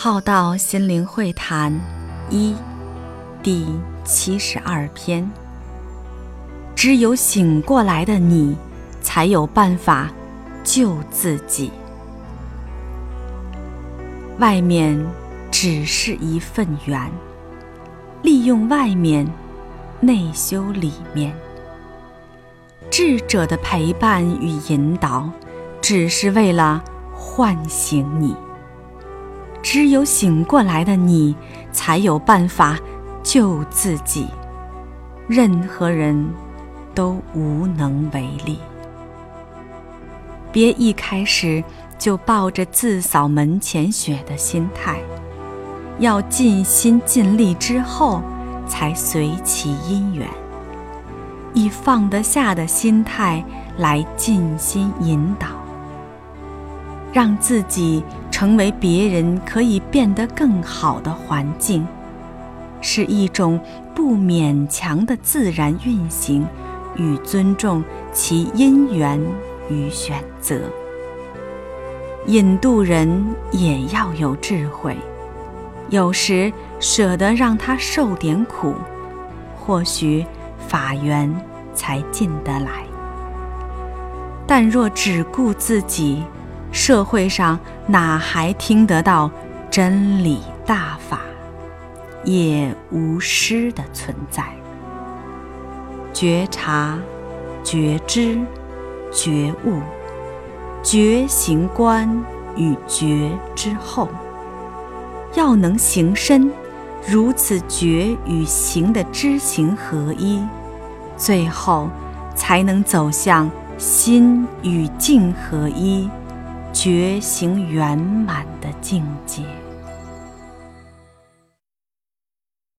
浩道心灵会谈一第七十二篇。只有醒过来的你，才有办法救自己。外面只是一份缘，利用外面，内修里面。智者的陪伴与引导，只是为了唤醒你。只有醒过来的你，才有办法救自己。任何人都无能为力。别一开始就抱着自扫门前雪的心态，要尽心尽力之后，才随其因缘。以放得下的心态来尽心引导，让自己成为别人可以变得更好的环境，是一种不勉强的自然运行与尊重其因缘与选择。引渡人也要有智慧，有时舍得让他受点苦，或许。法缘才进得来，但若只顾自己，社会上哪还听得到真理大法？也无师的存在。觉察、觉知、觉悟、觉行观与觉之后，要能行身。如此觉与行的知行合一，最后才能走向心与境合一、觉醒圆满的境界。